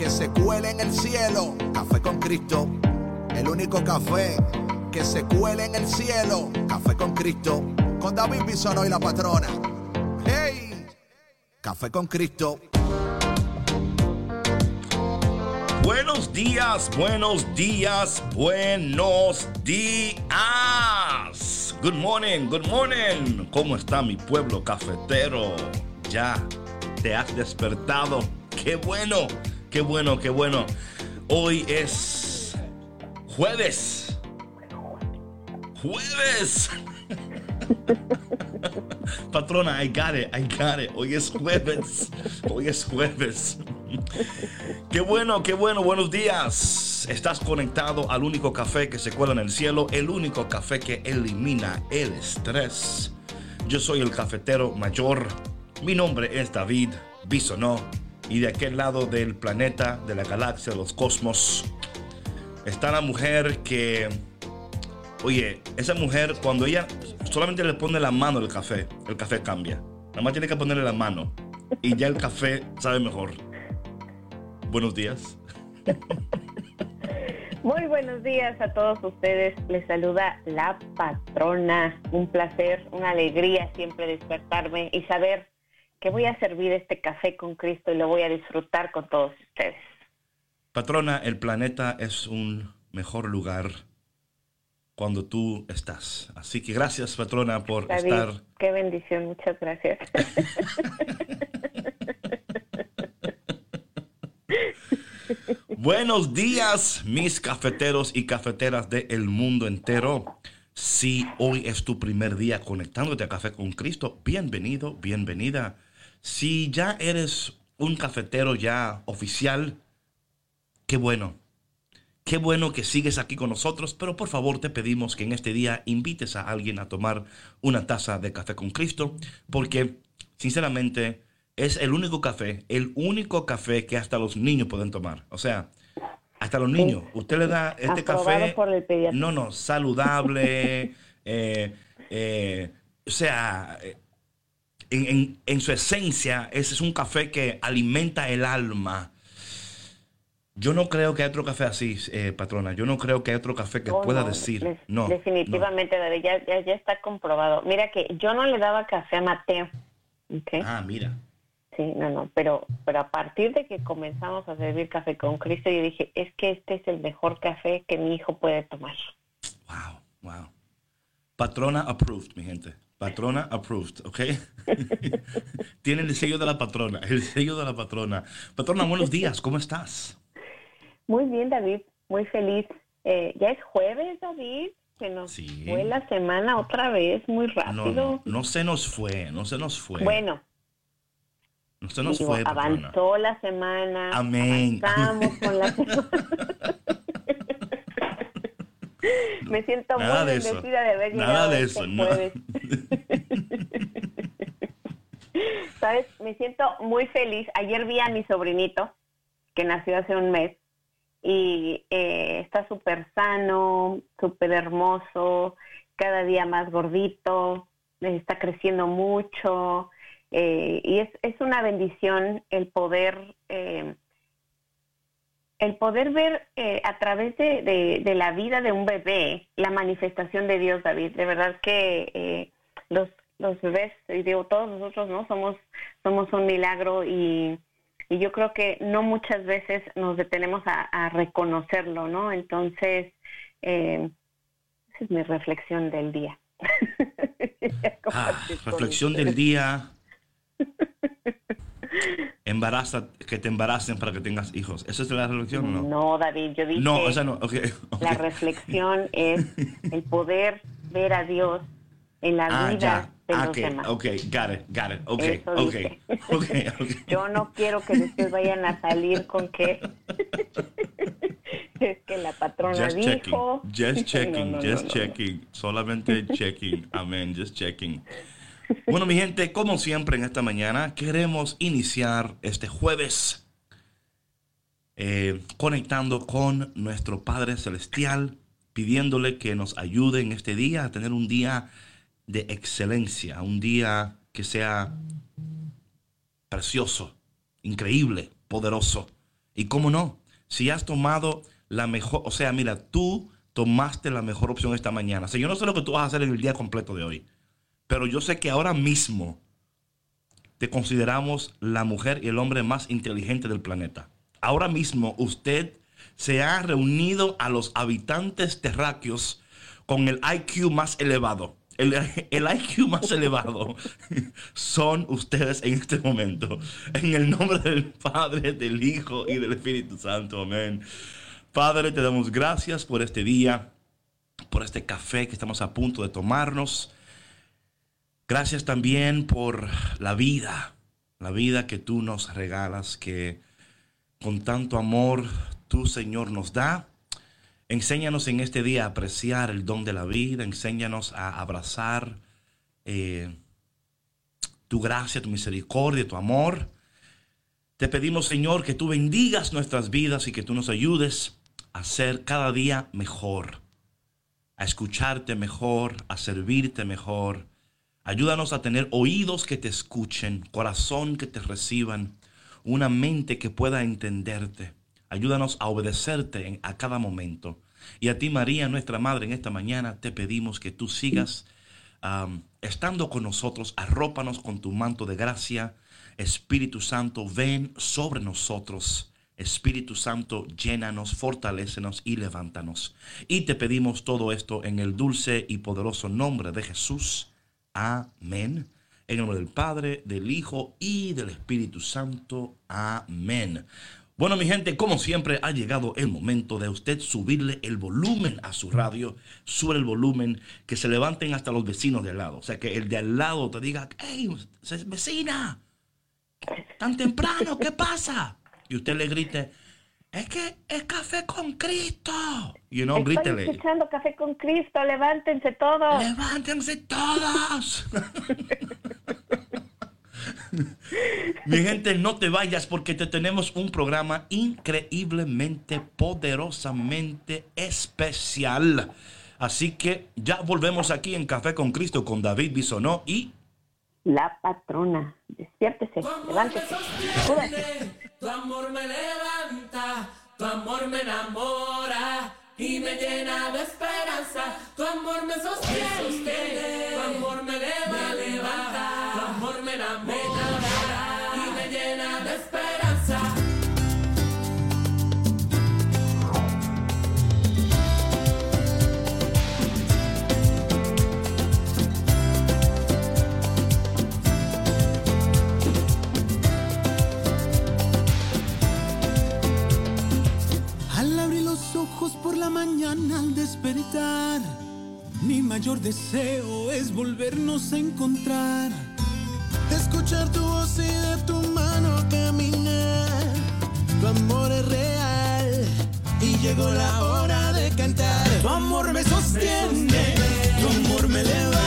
que se cuele en el cielo. Café con Cristo, el único café que se cuele en el cielo. Café con Cristo, con David Bisono y la patrona. ¡Hey! Café con Cristo. Buenos días, buenos días, buenos días. Good morning, good morning. ¿Cómo está mi pueblo cafetero? Ya te has despertado. Qué bueno, qué bueno, qué bueno. Hoy es jueves. Jueves. Patrona, I got it, I got it. Hoy es jueves. Hoy es jueves. Qué bueno, qué bueno, buenos días. Estás conectado al único café que se cuela en el cielo, el único café que elimina el estrés. Yo soy el cafetero mayor. Mi nombre es David Bisonó. Y de aquel lado del planeta, de la galaxia, de los cosmos, está la mujer que Oye, esa mujer, cuando ella solamente le pone la mano al café, el café cambia. Nada más tiene que ponerle la mano y ya el café sabe mejor. Buenos días. Muy buenos días a todos ustedes. Les saluda la patrona. Un placer, una alegría siempre despertarme y saber que voy a servir este café con Cristo y lo voy a disfrutar con todos ustedes. Patrona, el planeta es un mejor lugar cuando tú estás. Así que gracias, patrona, por David, estar. Qué bendición, muchas gracias. Buenos días, mis cafeteros y cafeteras del mundo entero. Si hoy es tu primer día conectándote a Café con Cristo, bienvenido, bienvenida. Si ya eres un cafetero ya oficial, qué bueno. Qué bueno que sigues aquí con nosotros, pero por favor te pedimos que en este día invites a alguien a tomar una taza de café con Cristo, porque sinceramente es el único café, el único café que hasta los niños pueden tomar. O sea, hasta los niños. Usted le da este Aprobado café. por el. No, no, saludable. eh, eh, o sea, eh, en, en- en su esencia, ese es un café que alimenta el alma. Yo no creo que hay otro café así, eh, patrona. Yo no creo que hay otro café que pueda no, decir. no. Definitivamente, David, ya, ya, ya está comprobado. Mira que yo no le daba café a Mateo. ¿ok? no. Ah, mira. Sí, no, no, pero, pero a partir de que comenzamos a servir café con Cristo, yo dije, es que este es el mejor café que mi hijo puede tomar. Wow, wow. Patrona approved, mi gente. Patrona approved, ¿ok? Tiene el sello de la patrona, el sello de la patrona. Patrona, buenos días, ¿cómo estás? Muy bien, David, muy feliz. Eh, ya es jueves, David. Se nos Sí. fue la semana otra vez, muy No, rápido. no, no se nos fue, no se nos fue. Bueno, no se nos digo, fue, patrona. avanzó la semana. Amén. Avanzamos con la semana. Me siento Nada muy de eso. bendecida de haber Nada llegado de este eso, no. ¿Sabes? Me siento muy feliz. Ayer vi a mi sobrinito, que nació hace un mes, y eh, está súper sano, súper hermoso, cada día más gordito, eh, está creciendo mucho, eh, y es, es una bendición el poder... eh, el poder ver eh, a través de, de- de la vida de un bebé la manifestación de Dios, David. De verdad que eh, los, los bebés, y digo, todos nosotros no somos, somos un milagro y, y yo creo que no muchas veces nos detenemos a, a reconocerlo, ¿no? Entonces, eh, esa es mi reflexión del día. Ah, reflexión del día. Embaraza, que te embaracen para que tengas hijos. ¿Esa es la reflexión o no? No, David, yo dije... No, esa no. ok, ok. La reflexión es el poder ver a Dios en la Ah, vida ya. de Ah, los ok, demás. ok, got it, got it. Ok, Eso ok, dije. ok. Yo no quiero que después vayan a salir con que Es que la patrona Just dijo. checking, just checking, No, no, just no. checking, solamente checking, amén, just checking. Bueno, mi gente, como siempre en esta mañana, queremos iniciar este jueves eh, conectando con nuestro Padre Celestial, pidiéndole que nos ayude en este día a tener un día de excelencia, un día que sea precioso, increíble, poderoso. Y cómo no, si has tomado la mejor, o sea, mira, tú tomaste la mejor opción esta mañana. O sea, yo no sé lo que tú vas a hacer en el día completo de hoy, pero yo sé que ahora mismo te consideramos la mujer y el hombre más inteligente del planeta. Ahora mismo usted se ha reunido a los habitantes terráqueos con el IQ más elevado. El, el IQ más elevado son ustedes en este momento. En el nombre del Padre, del Hijo y del Espíritu Santo. Amén. Padre, te damos gracias por este día, por este café que estamos a punto de tomarnos. Gracias también por la vida, la vida que tú nos regalas, que con tanto amor tú, Señor, nos da. Enséñanos en este día a apreciar el don de la vida, enséñanos a abrazar eh, tu gracia, tu misericordia, tu amor. Te pedimos, Señor, que tú bendigas nuestras vidas y que tú nos ayudes a ser cada día mejor, a escucharte mejor, a servirte mejor. Ayúdanos a tener oídos que te escuchen, corazón que te reciban, una mente que pueda entenderte. Ayúdanos a obedecerte en- a cada momento. Y a ti, María, nuestra Madre, en esta mañana te pedimos que tú sigas estando con nosotros. Arrópanos con tu manto de gracia. Espíritu Santo, ven sobre nosotros. Espíritu Santo, llénanos, fortalécenos y levántanos. Y te pedimos todo esto en el dulce y poderoso nombre de Jesús. Amén. En el nombre del Padre, del Hijo y del Espíritu Santo. Amén. Bueno, mi gente, como siempre, ha llegado el momento de usted subirle el volumen a su radio. Sube el volumen, que se levanten hasta los vecinos de al lado. O sea, que el de al lado te diga, hey, vecina, tan temprano, ¿qué pasa? Y usted le grite, es que es café con Cristo. Y no, Estoy grítele. escuchando Café con Cristo, levántense todos. Levántense todos. Mi gente, no te vayas porque te tenemos un programa increíblemente, poderosamente especial. Así que ya volvemos aquí en Café con Cristo con David Bisonó y La patrona, despiértese, levántese. Tu amor me levanta, tu amor me enamora y me llena de esperanza. Tu amor me sostiene, tu amor me levanta, tu amor me enamora y me llena de esperanza. Por la mañana al despertar, mi mayor deseo es volvernos a encontrar. Escuchar tu voz y de tu mano caminar. Tu amor es real y llegó la hora de cantar. Tu amor me sostiene, tu amor me levanta,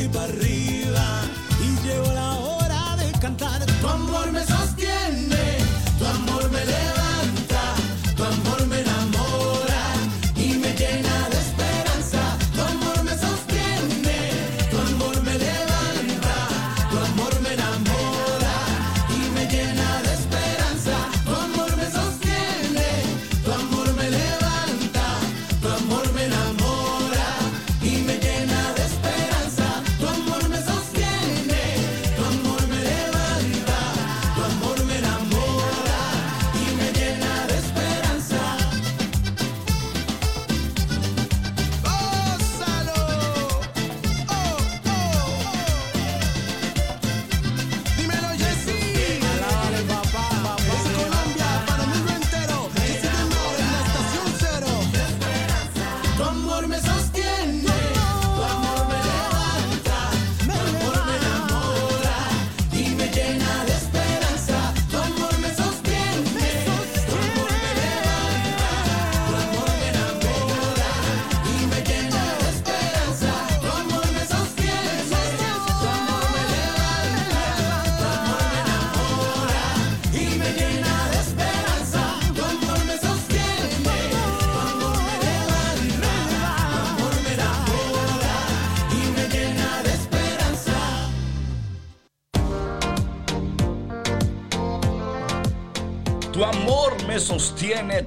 y para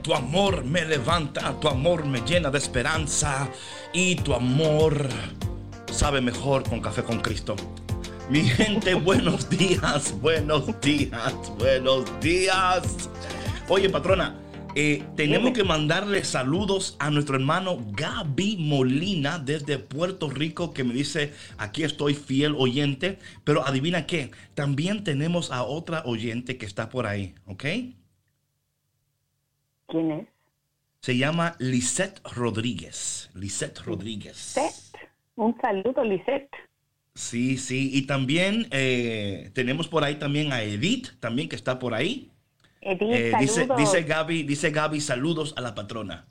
tu amor me levanta, tu amor me llena de esperanza y tu amor sabe mejor con café con Cristo. Mi gente, buenos días, buenos días, buenos días. Oye, patrona, eh, tenemos que mandarle saludos a nuestro hermano Gaby Molina desde Puerto Rico que me dice, aquí estoy fiel oyente, pero adivina qué, también tenemos a otra oyente que está por ahí, ¿ok? ¿Quién es? Se llama Lisette Rodríguez. Lisette Rodríguez. Lisette. Un saludo, Lisette. Sí, sí. Y también eh, tenemos por ahí también a Edith, también que está por ahí. Edith, Eh, dice, dice Gaby, dice Gaby, saludos a la patrona.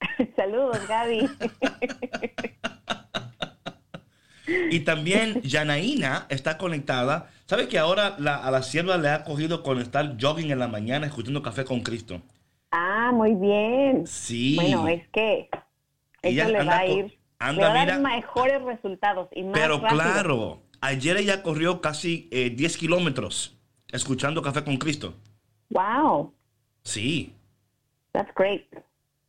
saludos, Gaby. Y también Yanaína está conectada. ¿Sabe que ahora la- a la sierva le ha cogido con estar jogging en la mañana escuchando café con Cristo? Muy bien. Sí. Bueno, es que Ella eso le va a ir, anda, le va a dar mira. mejores resultados y más Pero rápido. claro, ayer ella corrió casi eh, 10 kilómetros escuchando café con Cristo. Wow, Sí. that's great.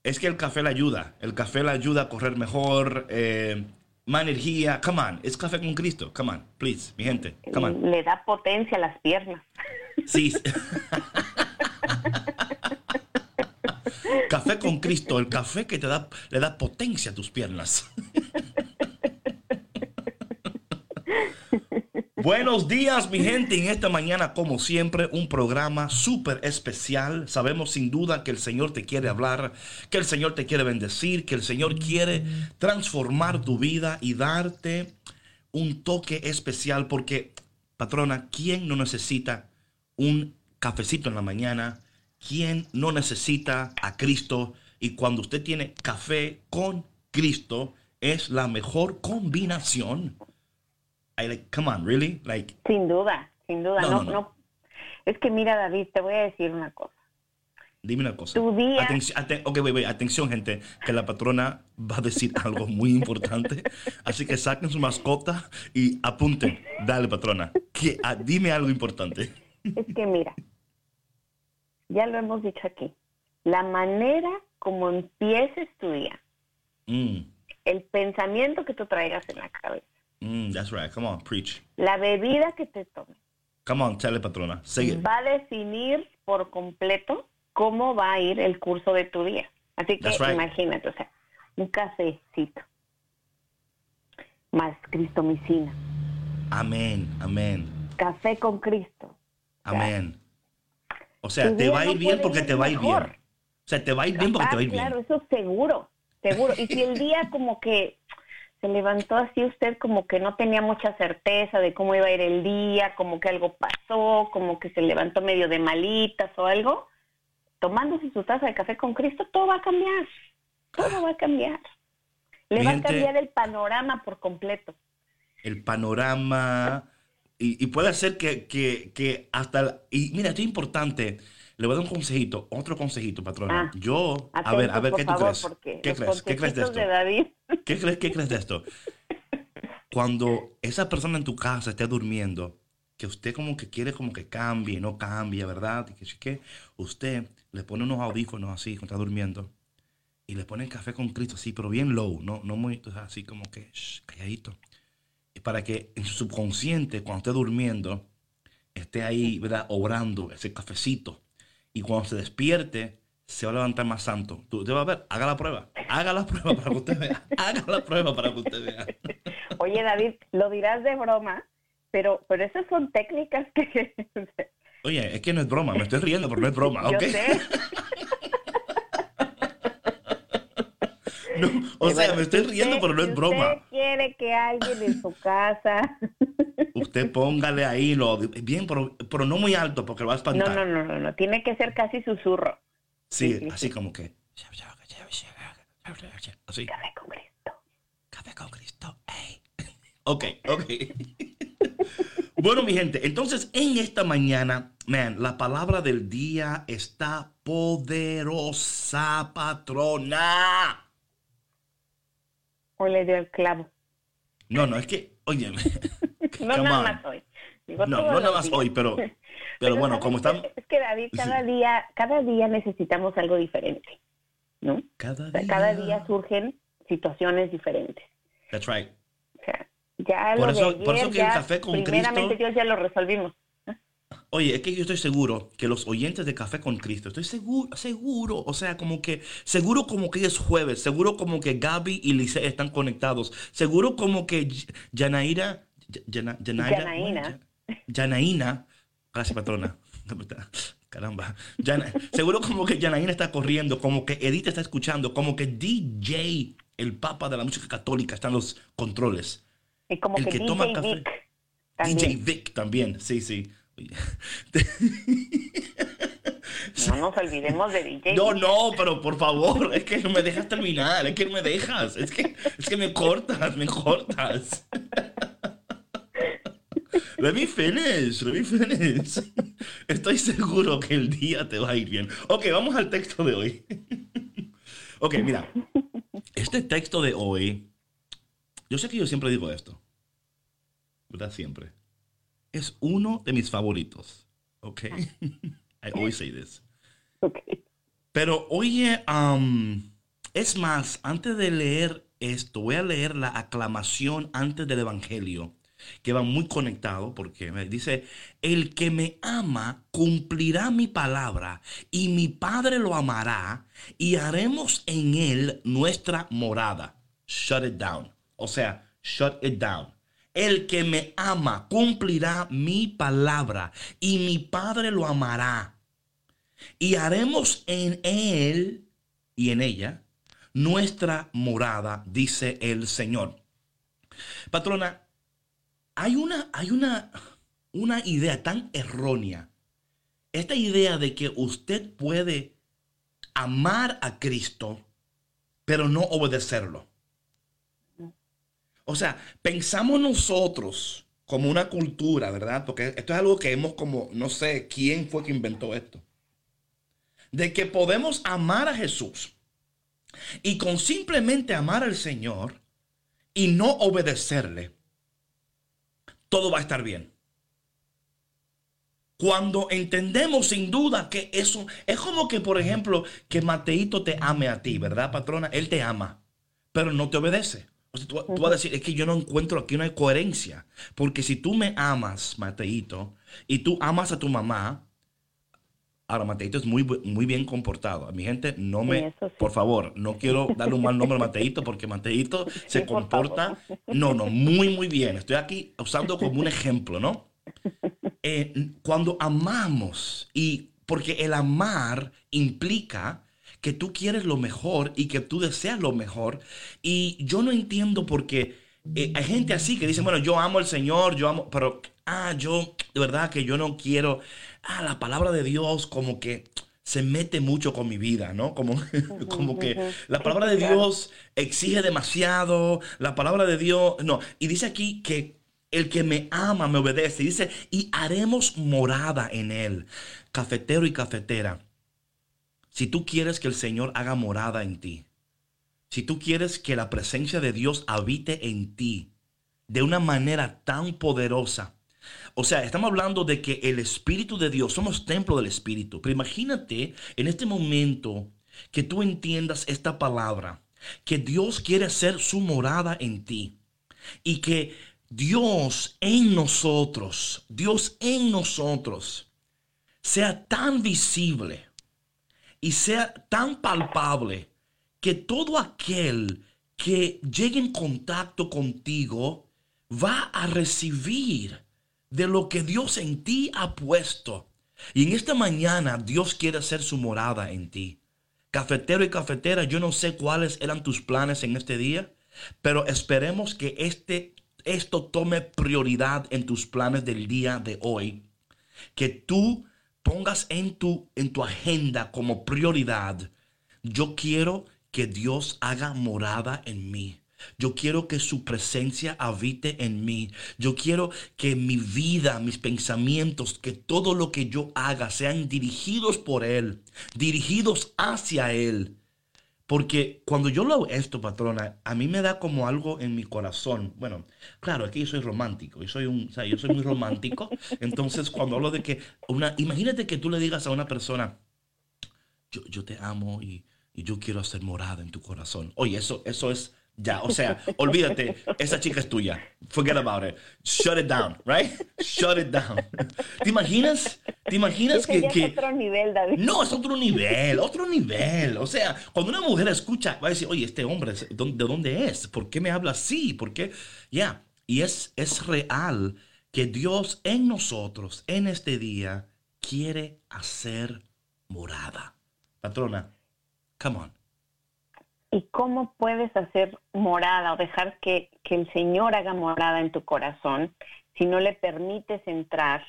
Es que el café le ayuda. El café le ayuda a correr mejor, eh, más energía. Come on, es café con Cristo. Come on, please, mi gente. Come on. Le da potencia a las piernas. Sí. café con Cristo, el café que te da, le da potencia a tus piernas. Buenos días, mi gente. En esta mañana, como siempre, un programa súper especial. Sabemos sin duda que el Señor te quiere hablar, que el Señor te quiere bendecir, que el Señor quiere transformar tu vida y darte un toque especial. Porque, patrona, ¿quién no necesita un cafecito en la mañana? ¿Quién no necesita a Cristo? Y cuando usted tiene café con Cristo, es la mejor combinación. I like, come on, really? Like, Sin duda, sin duda. No, No, no, no. Es que mira, David, te voy a decir una cosa. dime una cosa. Tu día- Atención, aten- ok, wait, wait, atención, gente, que la patrona va a decir algo muy importante. Así que saquen su mascota y apunten. Dale, patrona. Que, ah, dime algo importante. Es que mira, ya lo hemos dicho aquí. La manera como empieces tu día, Mm, el pensamiento que tú traigas en la cabeza, mm, that's right. Come on, preach. la bebida que te tomes, Come on, it, patrona. It. va a definir por completo cómo va a ir el curso de tu día. Así que right. imagínate, o sea, un cafecito más cristomicina, Amén, amén, café con Cristo. amén. O sea, te va a ir bien porque ir te va a ir bien. mejor. O sea, te va a ir bien porque te Ah, va a ir claro, bien. eso seguro, seguro. Y si el día como que se levantó así usted como que no tenía mucha certeza de cómo iba a ir el día, como que algo pasó, como que se levantó medio de malitas o algo, tomándose su taza de café con Cristo, todo va a cambiar. Todo va a cambiar. Le va gente- a cambiar el panorama por completo. el panorama. Y, y puede ser que, que, que hasta... el- y mira, esto es importante. Le voy a dar un consejito, otro consejito, patrona. Ah, Yo, a ver, a ver, ¿qué tú favor, crees? ¿Qué crees? ¿Qué crees de esto? de David. ¿Qué crees, ¿Qué crees de esto? Cuando esa persona en tu casa esté durmiendo, que usted como que quiere como que cambie, no cambia, ¿verdad? Y que que usted le pone unos audífonos así cuando está durmiendo y le pone el café con Cristo así, pero bien low, no, no muy así como que shh, calladito. Y para que en su subconsciente, cuando esté durmiendo, esté ahí, ¿verdad? Obrando ese cafecito. Y cuando se despierte, se va a levantar más santo. Tú, usted va a ver, haga la prueba. Haga la prueba para que usted vea. Haga la prueba para que usted vea. Oye, David, lo dirás de broma, pero, pero esas son técnicas que... Oye, es que no es broma, me estoy riendo, pero no es broma, Yo ¿ok? sé. No, o Y sea, bueno, me estoy riendo, usted- pero no es broma. usted quiere que alguien en su casa... Usted póngale ahí lo bien, pero, pero no muy alto porque lo va a No, espantar. no, no, no, no, tiene que ser casi susurro. Sí, Sí, sí, así sí. como que. Así. Café con Cristo. Café con Cristo. ey. Ok, ok. bueno, mi gente, entonces en esta mañana, man, la palabra del día está poderosa, patrona. Hoy le dio el clavo. No, no, es que, oye, No nada on. más hoy. Digo, No, no nada más días. hoy, pero, pero bueno, ¿sabes como están... Es que David, cada Sí. día, cada día necesitamos algo diferente, ¿no? Cada O sea, cada día surgen situaciones diferentes. That's right. O sea, ya Por lo eso- de por eso ayer, que el ya café con primeramente Cristo- Dios ya lo resolvimos. Oye, es que yo estoy seguro que los oyentes de Café con Cristo, estoy seguro, seguro, o sea, como que, seguro como que es jueves, seguro como que Gaby y Lice están conectados, seguro como que Yanaira, Yana- Yanaira, Yanaína. Yanaína, gracias patrona, caramba, Yana- seguro como que Yanaína está corriendo, como que Edith está escuchando, como que DJ, el papa de la música católica, está en los controles. Y como El que, que DJ toma café. Vic también. DJ Vic también, sí, sí. No nos olvidemos de DJ No, no, pero por favor, es que no me dejas terminar, es que no me dejas, es que, es que me cortas, me cortas. Let me finish, let me finish. Estoy seguro que el día te va a ir bien. Ok, vamos al texto de hoy. Ok, mira, este texto de hoy, yo sé que yo siempre digo esto, ¿verdad? Siempre. Es uno de mis favoritos, ok? I always say this. Ok. Pero oye, am, es más, antes de leer esto, voy a leer la aclamación antes del Evangelio, que va muy conectado, porque me dice, el que me ama cumplirá mi palabra, y mi Padre lo amará, y haremos en él nuestra morada. Shut it down. O sea, shut it down. El que me ama cumplirá mi palabra, y mi Padre lo amará y haremos en él y en ella nuestra morada, dice el Señor. Patrona, hay una, hay una, una idea tan errónea. Esta idea de que usted puede amar a Cristo, pero no obedecerlo. O sea, pensamos nosotros como una cultura, ¿verdad? Porque esto es algo que hemos como, no sé quién fue que inventó esto de que podemos amar a Jesús y con simplemente amar al Señor y no obedecerle, todo va a estar bien. Cuando entendemos sin duda que eso es como que, por ejemplo, que Mateito te ame a ti, ¿verdad, patrona? Él te ama, pero no te obedece. O sea, tú, tú vas a decir, es que yo no encuentro aquí una coherencia. Porque si tú me amas, Mateito, y tú amas a tu mamá, Ahora, Mateito es muy, muy bien comportado. Mi gente, no me, sí. por favor, no quiero darle un mal nombre a Mateito porque Mateito se Sí, comporta, no, no, muy, muy bien. Estoy aquí usando como un ejemplo, ¿no? Eh, cuando amamos, y porque el amar implica que tú quieres lo mejor y que tú deseas lo mejor. Y yo no entiendo por qué eh, hay gente así que dice, bueno, yo amo al Señor, yo amo, pero, ah, yo, de verdad que yo no quiero, ah, la palabra de Dios como que se mete mucho con mi vida, ¿no? Como, como que la palabra de Dios exige demasiado, la palabra de Dios, no, y dice aquí que el que me ama me obedece, dice, y haremos morada en él, cafetero y cafetera. Si tú quieres que el Señor haga morada en ti, si tú quieres que la presencia de Dios habite en ti de una manera tan poderosa, o sea, estamos hablando de que el Espíritu de Dios, somos templo del Espíritu, pero imagínate en este momento que tú entiendas esta palabra, que Dios quiere hacer su morada en ti y que Dios en nosotros, Dios en nosotros, sea tan visible y sea tan palpable que todo aquel que llegue en contacto contigo va a recibir de lo que Dios en ti ha puesto. Y en esta mañana Dios quiere hacer su morada en ti. Cafetero y cafetera, yo no sé cuáles eran tus planes en este día, pero esperemos que este, esto tome prioridad en tus planes del día de hoy. Que tú pongas en tu, en tu agenda como prioridad, yo quiero que Dios haga morada en mí. Yo quiero que su presencia habite en mí. Yo quiero que mi vida, mis pensamientos, que todo lo que yo haga sean dirigidos por Él, dirigidos hacia Él. Porque cuando yo lo esto, patrona, a mí me da como algo en mi corazón. Bueno, claro, aquí yo soy romántico, yo soy un, o sea, yo soy muy romántico. Entonces, cuando hablo de que una, imagínate que tú le digas a una persona, yo, yo te amo y, y yo quiero hacer morada en tu corazón. Oye, eso, eso es ya, o sea, olvídate, esa chica es tuya. Forget about it. Shut it down, right? Shut it down. ¿Te imaginas? ¿Te imaginas Ese que, ya que- es otro nivel, David. No, es otro nivel, otro nivel. O sea, cuando una mujer escucha, va a decir, oye, este hombre, ¿de dónde- de dónde es? ¿Por qué me habla así? ¿Por qué? Ya, y es, es real que Dios en nosotros, en este día, quiere hacer morada. Patrona, come on. ¿Y cómo puedes hacer morada o dejar que, que el Señor haga morada en tu corazón si no le permites entrar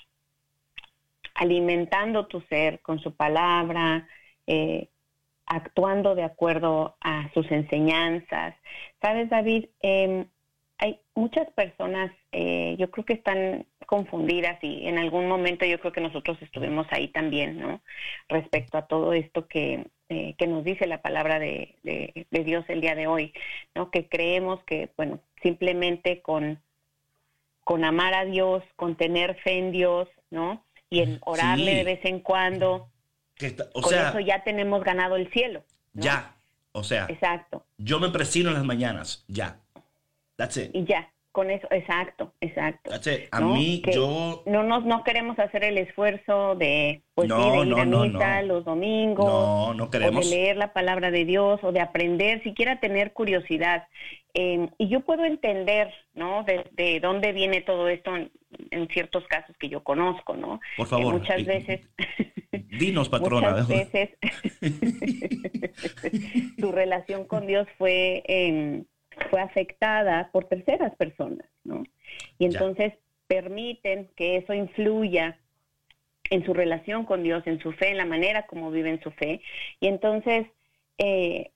alimentando tu ser con su palabra, eh, actuando de acuerdo a sus enseñanzas? Sabes, David, Eh, hay muchas personas, eh, yo creo que están confundidas y en algún momento yo creo que nosotros estuvimos ahí también, ¿no? Respecto a todo esto que, eh, que nos dice la palabra de, de- de Dios el día de hoy, ¿no? Que creemos que, bueno, simplemente con, con amar a Dios, con tener fe en Dios, ¿no? Y en orarle Sí. de vez en cuando, Que está- o con sea, eso ya tenemos ganado el cielo. ¿no? ya. O sea, Exacto. yo me presino en las mañanas. Ya. That's it. Y ya, con eso, exacto, exacto. A ¿no? mí, Que yo. no nos no queremos hacer el esfuerzo de pues No, sí, de ir no, a no, misa no. los domingos No, no o queremos. de leer la palabra de Dios o de aprender siquiera tener curiosidad Eh, y yo puedo entender no de, de dónde viene todo esto en, en ciertos casos que yo conozco no Por favor. muchas veces Dinos, patrona. muchas veces tu relación con Dios fue em, fue afectada por terceras personas, ¿no? Y Ya. entonces permiten que eso influya en su relación con Dios, en su fe, en la manera como viven su fe, y entonces eh,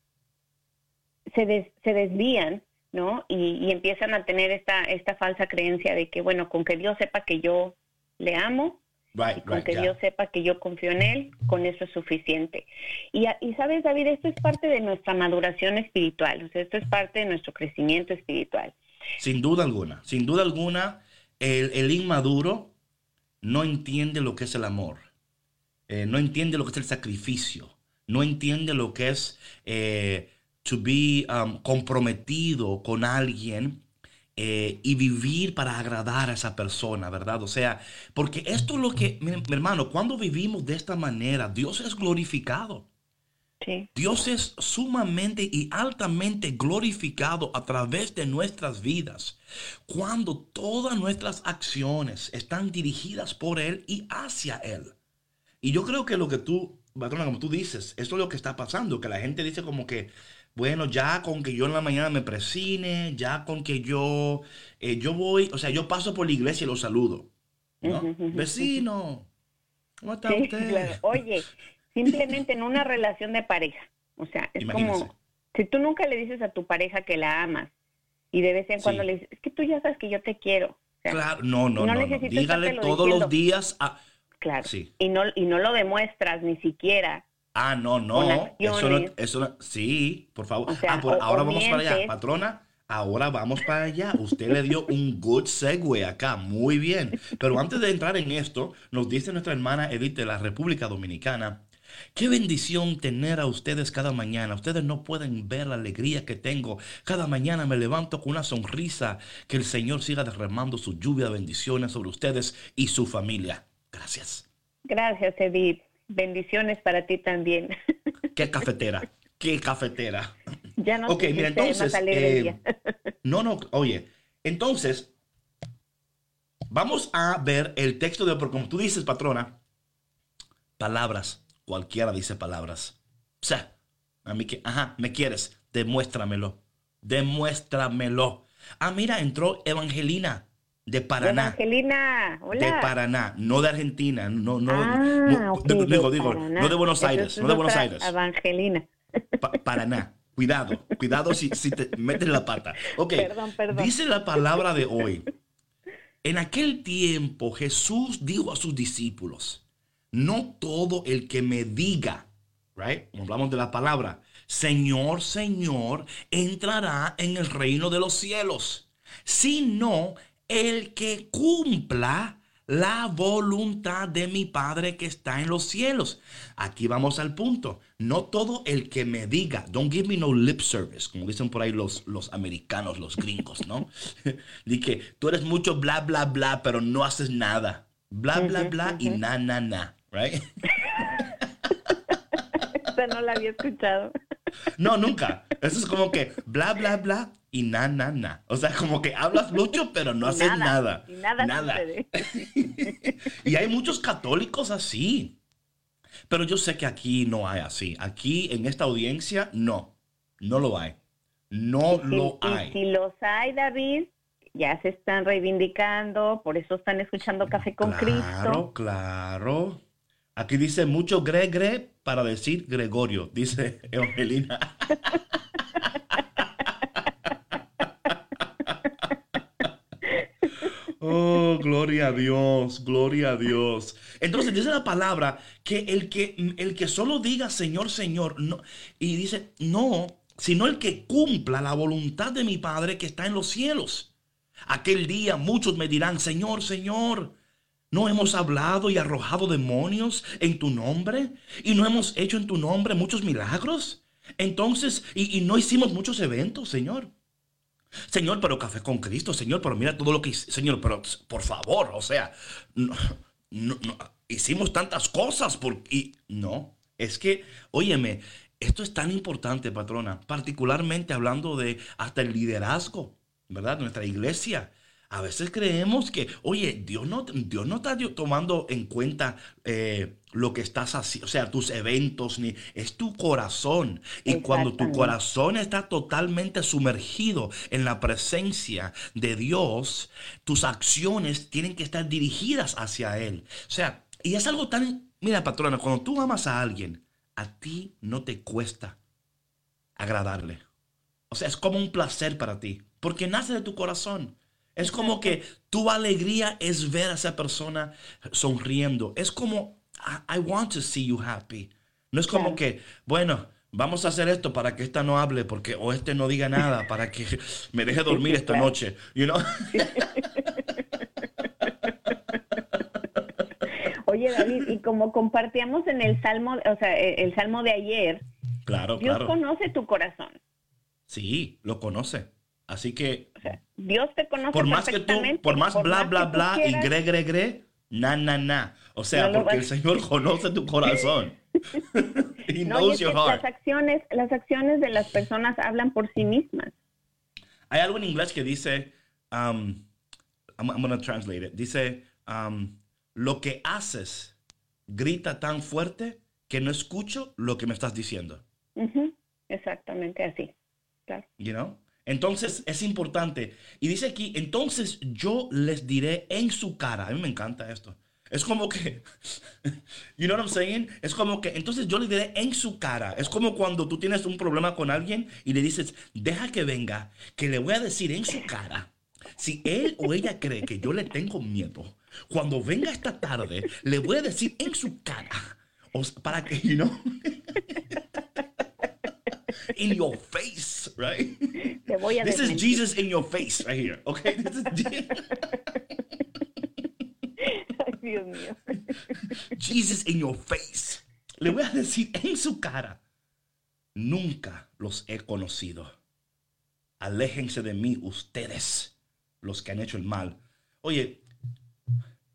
se, des- se desvían, ¿no? Y, y empiezan a tener esta, esta falsa creencia de que, bueno, con que Dios sepa que yo le amo, y Right, con right, que. Dios sepa que yo confío en Él, con eso es suficiente. Y, sabes, David, esto es parte de nuestra maduración espiritual, o sea, esto es parte de nuestro crecimiento espiritual. Sin duda alguna, sin duda alguna, el, el inmaduro no entiende lo que es el amor, Eh, no entiende lo que es el sacrificio, no entiende lo que es eh, to be um, comprometido con alguien eh, y vivir para agradar a esa persona, ¿verdad? O sea, porque esto es lo que, mi, mi hermano, cuando vivimos de esta manera, Dios es glorificado. Sí, Dios es sumamente y altamente glorificado a través de nuestras vidas cuando todas nuestras acciones están dirigidas por Él y hacia Él. Y yo creo que lo que tú, patrona, como tú dices, esto es lo que está pasando, que la gente dice como que, bueno, ya con que yo en la mañana me presine, ya con que yo, eh, yo voy, o sea, yo paso por la iglesia y lo saludo. Vecino, ¿cómo está sí, usted? claro. Oye, simplemente en una relación de pareja, o sea, es como, si tú nunca le dices a tu pareja que la amas y de vez en Sí. cuando le dices, es que tú ya sabes que yo te quiero. O sea, Claro, no, no, no no, Dígale todos los días a... Claro. Sí. Y no, y no lo demuestras ni siquiera. Ah, no, no. Eso no, eso no- Sí, por favor. O sea, ah, por- o- ahora o vamos para allá. Patrona, ahora vamos para allá. Usted le dio un good segue acá. Muy bien. Pero antes de entrar en esto, nos dice nuestra hermana Edith de la República Dominicana. Qué bendición tener a ustedes cada mañana. Ustedes no pueden ver la alegría que tengo. Cada mañana me levanto con una sonrisa. Que el Señor siga derramando su lluvia de bendiciones sobre ustedes y su familia. Gracias. Gracias, Edith. Bendiciones para ti también. Qué cafetera. Qué cafetera. ya no Ok, mira, entonces, más eh. No, no, oye, entonces, vamos a ver el texto de, porque como tú dices, patrona, palabras, cualquiera dice palabras. O sea, a mí que, ajá, me quieres, demuéstramelo, demuéstramelo. Ah, mira, entró Evangelina de Paraná. Evangelina, hola. De Paraná, no de Argentina, no, no, Ah, no, ok, digo, digo, Paraná. no de Buenos Aires, es no de Buenos Aires. Evangelina. Pa- Paraná. Cuidado, cuidado si, si te metes la pata. Ok, Perdón, perdón. dice la palabra de hoy. En aquel tiempo Jesús dijo a sus discípulos, no todo el que me diga, right? Hablamos de la palabra. Señor, Señor, entrará en el reino de los cielos, sino el que cumpla la voluntad de mi Padre que está en los cielos. Aquí vamos al punto. No todo el que me diga, don't give me no lip service, como dicen por ahí los, los americanos, los gringos, ¿no? Di que tú eres mucho bla, bla, bla, pero no haces nada. Bla, bla, bla y na, na, na, right? Esta no la había escuchado. No, nunca. Eso es como que bla, bla, bla y na, na, na. O sea, como que hablas mucho, pero no haces nada. Y nada, sucede. y hay muchos católicos así. Pero yo sé que aquí no hay así. Aquí en esta audiencia, no. No lo hay. No Y lo y hay. si los hay, David, ya se están reivindicando, por eso están escuchando Café con Claro, Cristo. claro. Aquí dice mucho gregre para decir Gregorio, dice Evangelina. Oh, gloria a Dios, gloria a Dios. Entonces dice la palabra que el que el que solo diga Señor, Señor, no y dice no, sino el que cumpla la voluntad de mi Padre que está en los cielos. Aquel día muchos me dirán, Señor, Señor, ¿no hemos hablado y arrojado demonios en tu nombre? ¿Y no hemos hecho en tu nombre muchos milagros? Entonces, y, y no hicimos muchos eventos, Señor. Señor, pero café con Cristo, Señor, pero mira todo lo que hice, Señor, pero por favor, o sea, no, hicimos tantas cosas por, y no, es que, óyeme, esto es tan importante, patrona, particularmente hablando de hasta el liderazgo, ¿verdad? Nuestra iglesia. A veces creemos que, oye, Dios no, Dios no está tomando en cuenta eh, lo que estás haciendo, o sea, tus eventos, ni es tu corazón. Y cuando tu corazón está totalmente sumergido en la presencia de Dios, tus acciones tienen que estar dirigidas hacia Él. O sea, y es algo tan, mira, patrona, cuando tú amas a alguien, a ti no te cuesta agradarle. O sea, es como un placer para ti, porque nace de tu corazón. Es como que tu alegría es ver a esa persona sonriendo. Es como, I, I want to see you happy. No es como que, bueno, vamos a hacer esto para que esta no hable, porque o este no diga nada, para que me deje dormir esta noche. You know? Oye, David, y como compartíamos en el salmo, o sea, e- el salmo de ayer, claro, Dios claro. conoce tu corazón. Sí, lo conoce. Así que O sea, Dios te conoce por más que tú, por más bla, más bla, bla y quieras, gre, gre, gre, na, na, na. O sea, No porque el Señor conoce tu corazón. He No, y knows your heart. las acciones, las acciones de las personas hablan por sí mismas. Hay algo en inglés que dice, um, I'm, I'm gonna translate it. Dice, um, lo que haces grita tan fuerte que no escucho lo que me estás diciendo. Ujú, Exactamente así. Claro. You know? Entonces es importante. Y dice aquí, entonces yo les diré en su cara. A mí me encanta esto. Es como que, you know what I'm saying? Es como que, entonces yo les diré en su cara. Es como cuando tú tienes un problema con alguien y le dices, deja que venga, que le voy a decir en su cara. Si él o ella cree que yo le tengo miedo, cuando venga esta tarde, le voy a decir en su cara. O sea, para que, you know? in your face, right? Te voy a This is. Jesus in your face right here, okay? This is Ay, Dios mío. Jesus in your face. Le voy a decir en su cara, nunca los he conocido. Aléjense de mí ustedes, los que han hecho el mal. Oye,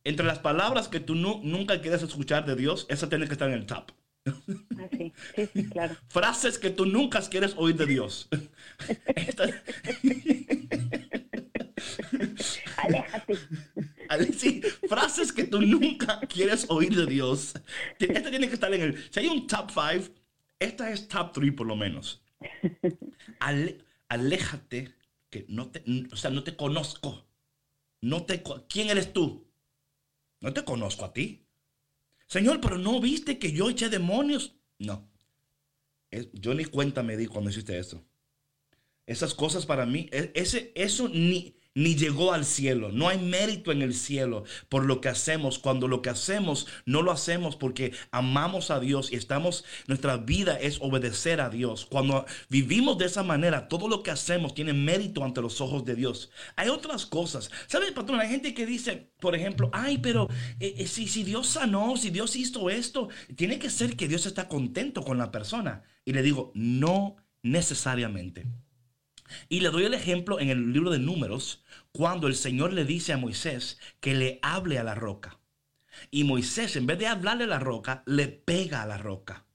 entre las palabras que tú nu- nunca quieres escuchar de Dios, esa tiene que estar en el top. Así, sí, sí, claro. Frases que tú nunca quieres oír de Dios. Esta- Aléjate. Sí, frases que tú nunca quieres oír de Dios. Esta tiene que estar en el. Si hay un top 5, esta es top 3 por lo menos. Ale- aléjate, que no te, o sea, no te conozco. No te, ¿Quién eres tú? No te conozco a ti. Señor, pero no viste que yo eché demonios. No. Yo ni cuenta me di cuando hiciste eso. Esas cosas para mí, e- ese, eso ni, ni llegó al cielo. No hay mérito en el cielo por lo que hacemos. Cuando lo que hacemos no lo hacemos porque amamos a Dios y estamos, nuestra vida es obedecer a Dios. Cuando vivimos de esa manera, todo lo que hacemos tiene mérito ante los ojos de Dios. Hay otras cosas. ¿Sabes, patrón? Hay gente que dice, por ejemplo, ay, pero eh, eh, si, si Dios sanó, si Dios hizo esto, tiene que ser que Dios está contento con la persona. Y le digo, no necesariamente. Y le doy el ejemplo en el libro de Números, cuando el Señor le dice a Moisés que le hable a la roca. Y Moisés, en vez de hablarle a la roca, le pega a la roca.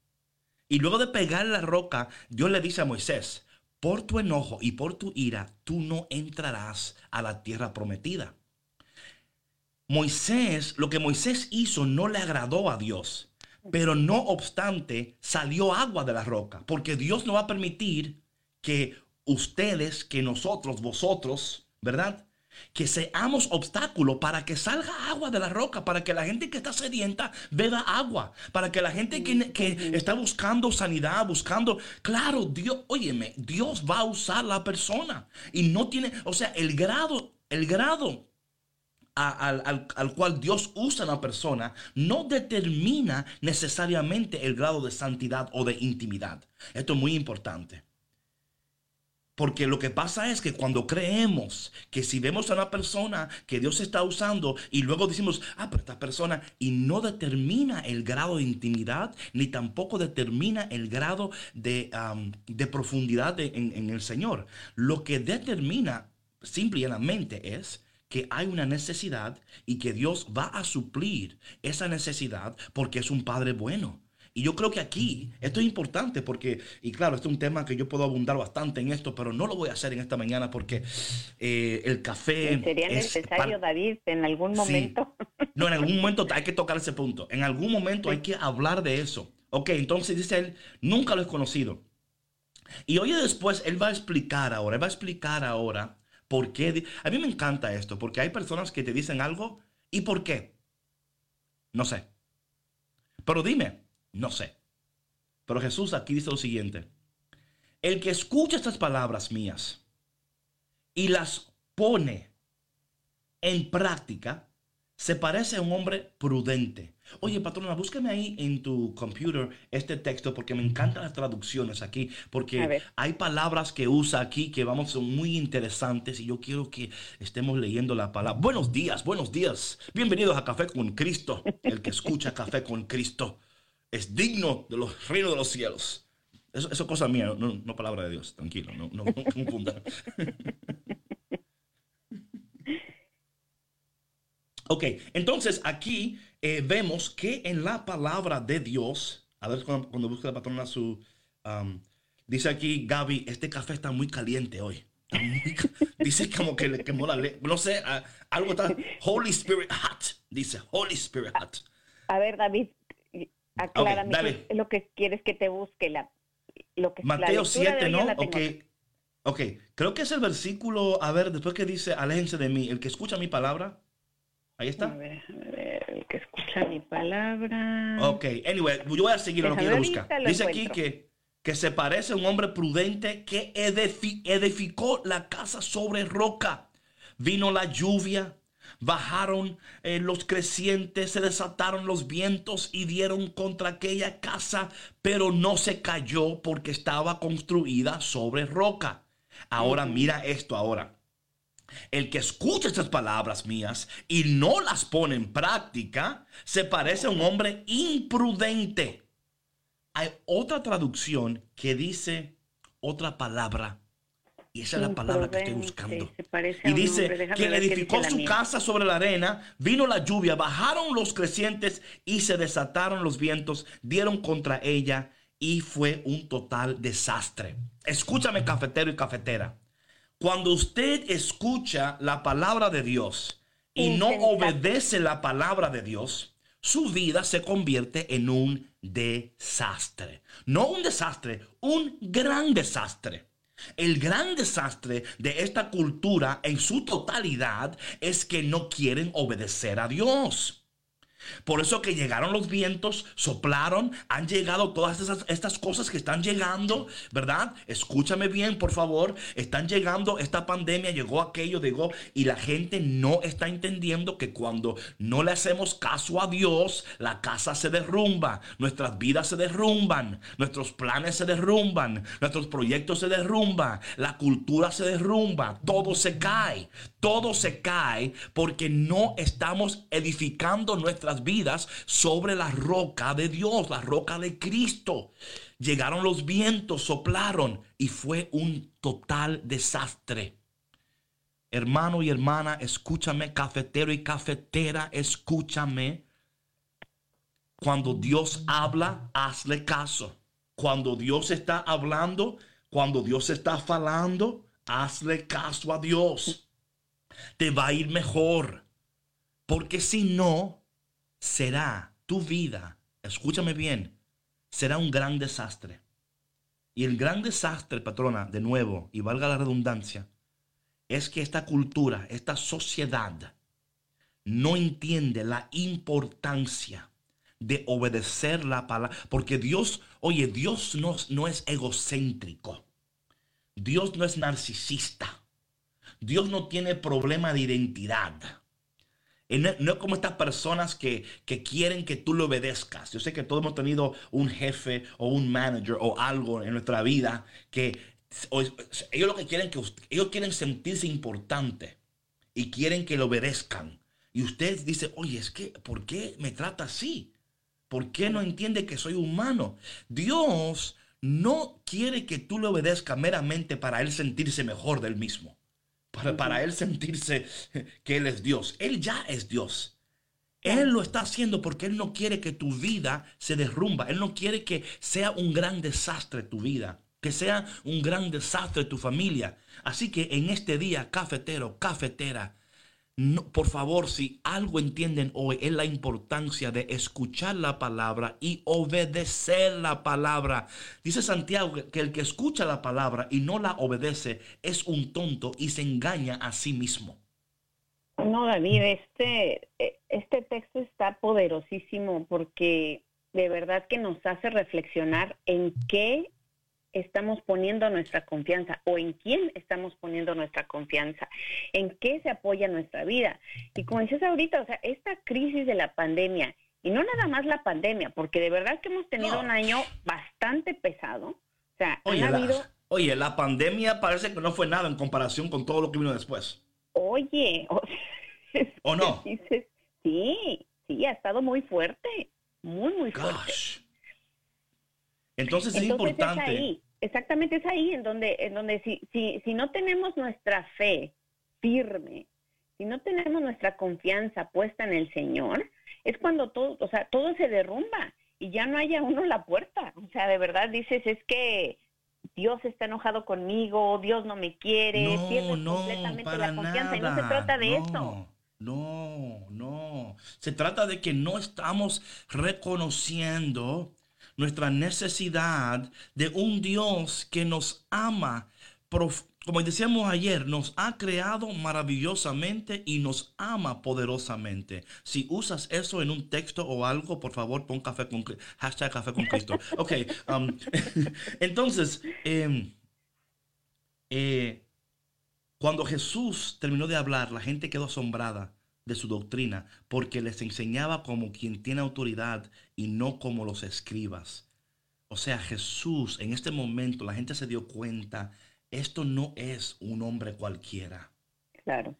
Y luego de pegarle a la roca, Dios le dice a Moisés, por tu enojo y por tu ira, tú no entrarás a la tierra prometida. Moisés, lo que Moisés hizo no le agradó a Dios, pero no obstante salió agua de la roca, porque Dios no va a permitir que ustedes, que nosotros, vosotros, ¿verdad? Que seamos obstáculo para que salga agua de la roca, para que la gente que está sedienta beba agua, para que la gente que, que está buscando sanidad, buscando, claro, Dios, óyeme, Dios va a usar la persona y no tiene, o sea, el grado, el grado al, al, al, cual Dios usa a la persona no determina necesariamente el grado de santidad o de intimidad. Esto es muy importante. Porque lo que pasa es que cuando creemos que si vemos a una persona que Dios está usando y luego decimos, ah, pero esta persona, y no determina el grado de intimidad, ni tampoco determina el grado de, de profundidad en, en el Señor. Lo que determina simple y llanamente es que hay una necesidad y que Dios va a suplir esa necesidad porque es un Padre bueno. Y yo creo que aquí esto es importante porque, y claro, este es un tema que yo puedo abundar bastante en esto, pero no lo voy a hacer en esta mañana porque eh, el café... ¿Sería es necesario, David, en algún momento? Sí. No, en algún momento hay que tocar ese punto. En algún momento hay que hablar de eso. Ok, entonces dice él, nunca lo he conocido. Y oye después, él va a explicar ahora, él va a explicar ahora por qué. A mí me encanta esto, porque hay personas que te dicen algo y por qué. No sé. Pero dime, no sé. Pero Jesús aquí dice lo siguiente. El que escucha estas palabras mías y las pone en práctica, se parece a un hombre prudente. Oye, patrona, búscame ahí en tu computer este texto porque me encantan las traducciones aquí, porque hay palabras que usa aquí que vamos son muy interesantes y yo quiero que estemos leyendo la palabra. Buenos días, buenos días. Bienvenidos a Café con Cristo. El que escucha Café con Cristo es digno de los reinos de los cielos. Eso, eso es cosa mía, no, palabra de Dios. Tranquilo, no, no, no confunda. ok, entonces aquí eh, vemos que en la palabra de Dios, a ver cuando, cuando busca la patrona su... Um, dice aquí Gaby, este café está muy caliente hoy. Dice como que le quemó la ley. No sé, algo está... Holy Spirit hot. Dice Holy Spirit hot. A ver, David, aclárame okay, es lo que quieres que te busque. La, lo que Mateo la 7, ¿no? Ok. Ok, creo que es el versículo, a ver, después que dice, aléjense de mí, el que escucha mi palabra. Ahí está. A ver, a ver, el que escucha mi palabra. Ok, anyway, yo voy a seguir lo que quiero buscar. Dice aquí que, que se parece a un hombre prudente que edificó la casa sobre roca. Vino la lluvia, bajaron eh, los crecientes, se desataron los vientos y dieron contra aquella casa, pero no se cayó porque estaba construida sobre roca. Ahora mira esto ahora. El que escucha estas palabras mías y no las pone en práctica, se parece a un hombre imprudente. Hay otra traducción que dice otra palabra. Y esa es la palabra que estoy buscando. Y dice que edificó su casa sobre la arena, vino la lluvia, bajaron los crecientes y se desataron los vientos, dieron contra ella y fue un total desastre. Escúchame cafetero y cafetera. Cuando usted escucha la palabra de Dios y no obedece la palabra de Dios, su vida se convierte en un desastre. No un desastre, un gran desastre. El gran desastre de esta cultura en su totalidad es que no quieren obedecer a Dios. Por eso que llegaron los vientos, soplaron, han llegado todas esas, estas cosas que están llegando, ¿verdad? Escúchame bien, por favor. Están llegando, esta pandemia llegó aquello, llegó, y la gente no está entendiendo que cuando no le hacemos caso a Dios, la casa se derrumba, nuestras vidas se derrumban, nuestros planes se derrumban, nuestros proyectos se derrumban, la cultura se derrumba, todo se cae, todo se cae porque no estamos edificando nuestra vidas sobre la roca de Dios, la roca de Cristo. Llegaron los vientos, soplaron y fue un total desastre. Hermano y hermana, escúchame, cafetero y cafetera, escúchame. Cuando Dios habla, hazle caso. Cuando Dios está hablando, cuando Dios está falando, hazle caso a Dios. Te va a ir mejor. Porque si no, será tu vida, escúchame bien, será un gran desastre. Y el gran desastre, patrona, de nuevo, y valga la redundancia, es que esta cultura, esta sociedad, no entiende la importancia de obedecer la palabra. Porque Dios, oye, Dios no, no es egocéntrico. Dios no es narcisista. Dios no tiene problema de identidad. No, es como estas personas que, quieren que tú le obedezcas. Yo sé que todos hemos tenido un jefe o un manager o algo en nuestra vida que ellos lo que quieren que ellos quieren sentirse importante y quieren que le obedezcan. Y usted dice, oye, es que, ¿por qué me trata así? ¿Por qué no entiende que soy humano? Dios no quiere que tú le obedezcas meramente para él sentirse mejor del mismo para, él sentirse que él es Dios. Él ya es Dios. Él lo está haciendo porque Él no quiere que tu vida se derrumba. Él no quiere que sea un gran desastre tu vida, que sea un gran desastre tu familia. Así que en este día, cafetero, cafetera, por favor, si algo entienden hoy es la importancia de escuchar la palabra y obedecer la palabra. Dice Santiago que el que escucha la palabra y no la obedece es un tonto y se engaña a sí mismo. No, David, este, este texto está poderosísimo porque de verdad que nos hace reflexionar en qué estamos poniendo nuestra confianza o en quién estamos poniendo nuestra confianza, en qué se apoya nuestra vida. Y como dices ahorita, o sea, esta crisis de la pandemia, y no nada más la pandemia, porque de verdad que hemos tenido un año bastante pesado. O sea, oye, habido... la, oye, la pandemia parece que no fue nada en comparación con todo lo que vino después. Oye, o, no? sí, sí, ha estado muy fuerte, muy, muy fuerte. Entonces, es importante. ahí, exactamente es ahí en donde, en donde si, si, si no tenemos nuestra fe firme, si no tenemos nuestra confianza puesta en el Señor, es cuando todo, o sea, todo se derrumba y ya no haya uno la puerta. O sea, de verdad dices, es que Dios está enojado conmigo, Dios no me quiere, no, no, completamente la confianza y no se trata de eso. No, no. Se trata de que no estamos reconociendo nuestra necesidad de un Dios que nos ama. Como decíamos ayer, nos ha creado maravillosamente y nos ama poderosamente. Si usas eso en un texto o algo, por favor, pon café con hashtag café con Cristo. Ok, um, entonces, em, eh, cuando Jesús terminó de hablar, la gente quedó asombrada de su doctrina, porque les enseñaba como quien tiene autoridad y no como los escribas. O sea, Jesús, en este momento la gente se dio cuenta, esto no es un hombre cualquiera. Claro.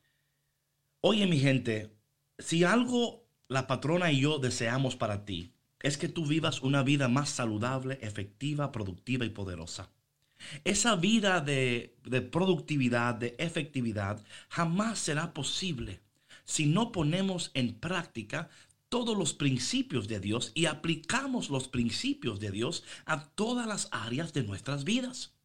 Oye, mi gente, si algo la patrona y yo deseamos para ti, es que tú vivas una vida más saludable, efectiva, productiva y poderosa. Esa vida de, de productividad, de efectividad, jamás será posible si no ponemos en práctica todos los principios de Dios y aplicamos los principios de Dios a todas las áreas de nuestras vidas.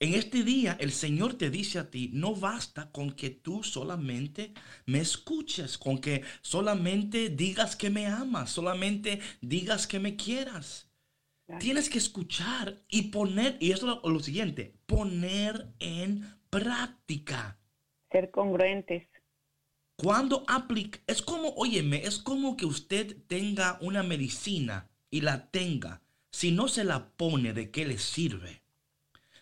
En este día el Señor te dice a ti, no basta con que tú solamente me escuches, con que solamente digas que me amas, solamente digas que me quieras. Tienes que escuchar y poner, y eso es lo siguiente, poner en práctica. Ser congruentes Cuando aplica, es como, óyeme, es como que usted tenga una medicina y la tenga. Si no se la pone, ¿de qué le sirve?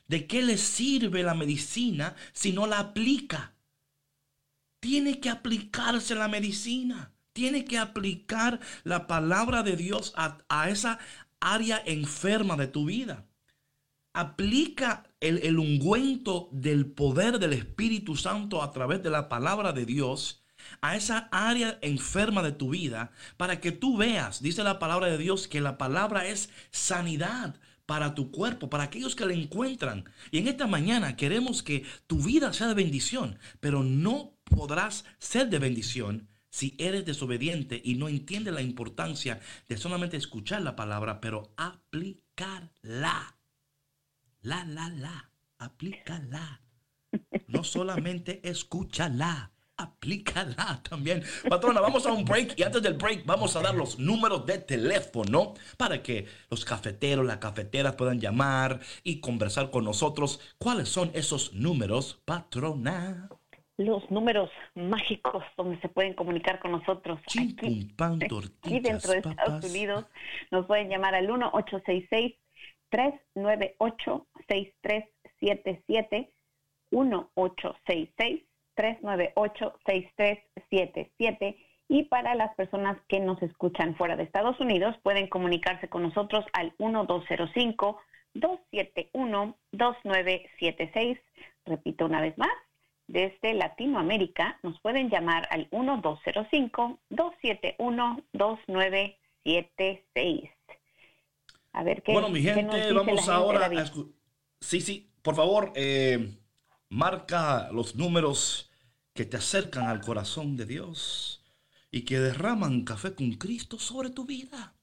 ¿De qué le sirve la medicina si no la aplica? Tiene que aplicarse la medicina. Tiene que aplicar la palabra de Dios a, esa área enferma de tu vida. Aplica el ungüento del poder del Espíritu Santo a través de la palabra de Dios a esa área enferma de tu vida para que tú veas, dice la palabra de Dios, que la palabra es sanidad para tu cuerpo, para aquellos que le encuentran. Y en esta mañana queremos que tu vida sea de bendición, pero no podrás ser de bendición si eres desobediente y no entiendes la importancia de solamente escuchar la palabra, pero aplicarla. La, la, la, aplícala. No solamente escúchala, aplícala también. Patrona, vamos a un break y antes del break vamos a dar los números de teléfono para que los cafeteros, las cafeteras puedan llamar y conversar con nosotros. ¿Cuáles son esos números, patrona? Los números mágicos donde se pueden comunicar con nosotros. Aquí, pum, pan, aquí dentro de Estados. Unidos nos pueden llamar al 1-866-398-6377. 1-866-398-6377. Y para las personas que nos escuchan fuera de Estados Unidos, pueden comunicarse con nosotros al 1205-271-2976. Repito una vez más, desde Latinoamérica nos pueden llamar al 1205-271-2976. A ver qué Bueno, mi nos gente, dice vamos gente, ahora a Sí, sí, por favor, eh, marca los números que te acercan al corazón de Dios y que derraman café con Cristo sobre tu vida.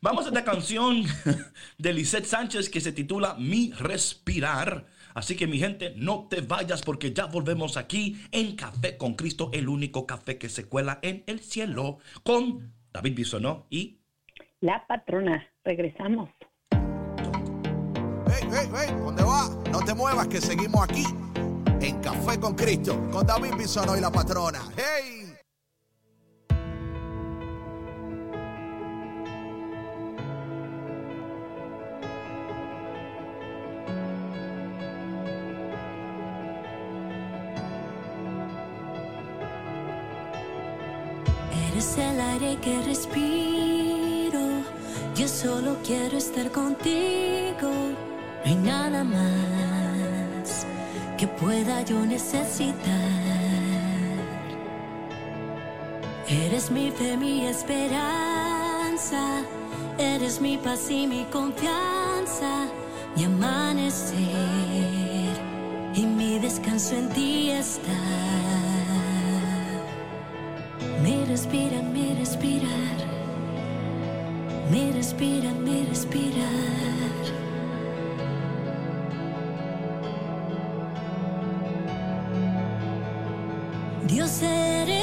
Vamos a esta canción de Lisette Sánchez que se titula Mi Respirar. Así que mi gente, no te vayas porque ya volvemos aquí en Café con Cristo, el único café que se cuela en el cielo, con David Bisonó y La patrona, regresamos. Hey, hey, hey, ¿dónde va? No te muevas que seguimos aquí en Café con Cristo con David Bisono y la patrona. Hey. Eres el aire que respiro. Yo solo quiero estar contigo. No hay nada más que pueda yo necesitar. Eres mi fe, mi esperanza. Eres mi paz y mi confianza. Mi amanecer y mi descanso en ti está. Me respirar, me respirar. Me respirar, me respirar. Dios eres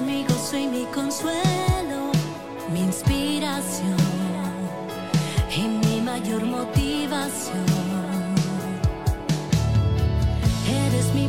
eres mi gozo y mi consuelo, mi inspiración y mi mayor motivación. Eres mi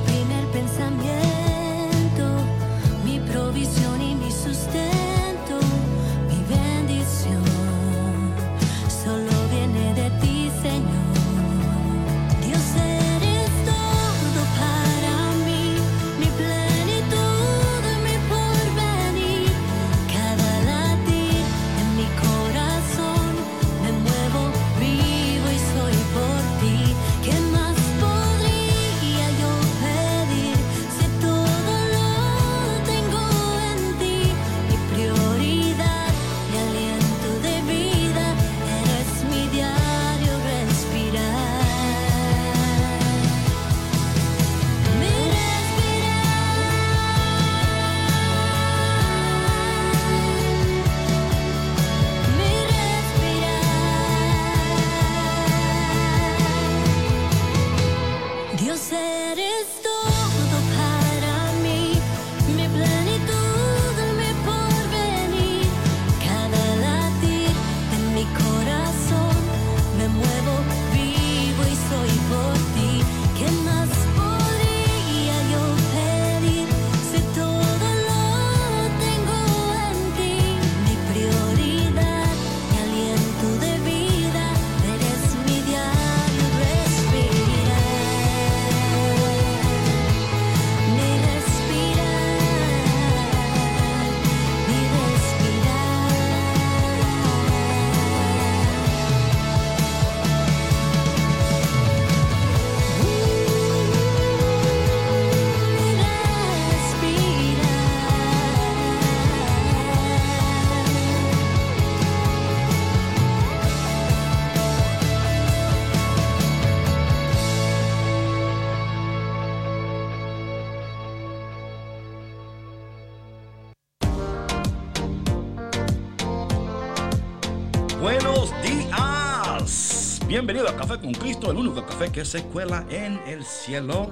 Bienvenido a Café con Cristo, el único café que se cuela en el cielo.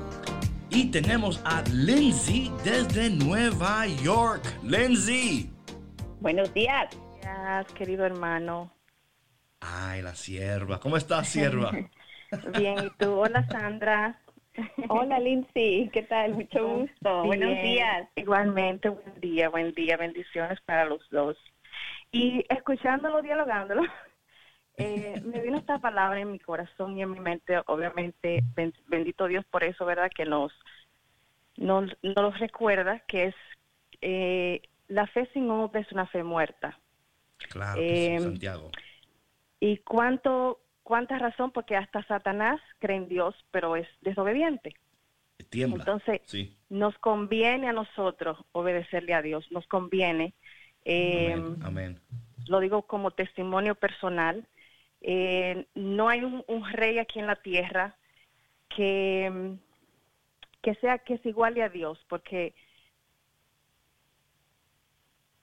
Y tenemos a Lindsay desde Nueva York. Lindsay. Buenos días. Gracias, querido hermano. Ay, la sierva. ¿Cómo estás, sierva? Bien, ¿y tú? Hola, Sandra. Hola, Lindsay. ¿Qué tal? Mucho gusto. Buenos días. Igualmente, buen día, buen día. Bendiciones para los dos. Y escuchándolo, dialogándolo, eh, me vino esta palabra en mi corazón y en mi mente. Obviamente, ben- bendito Dios por eso, ¿verdad? Que nos, nos, nos recuerda que es eh, la fe sin obra es una fe muerta. Claro, que sí, Eh, Santiago. ¿Y cuánto, cuánta razón? Porque hasta Satanás cree en Dios, pero es desobediente. Tiembla. entonces, sí. Nos conviene a nosotros obedecerle a Dios, nos conviene. eh, Amén. Amén. Lo digo como testimonio personal. Eh, no hay un, un rey aquí en la tierra que, mm, que sea que se iguale a Dios, porque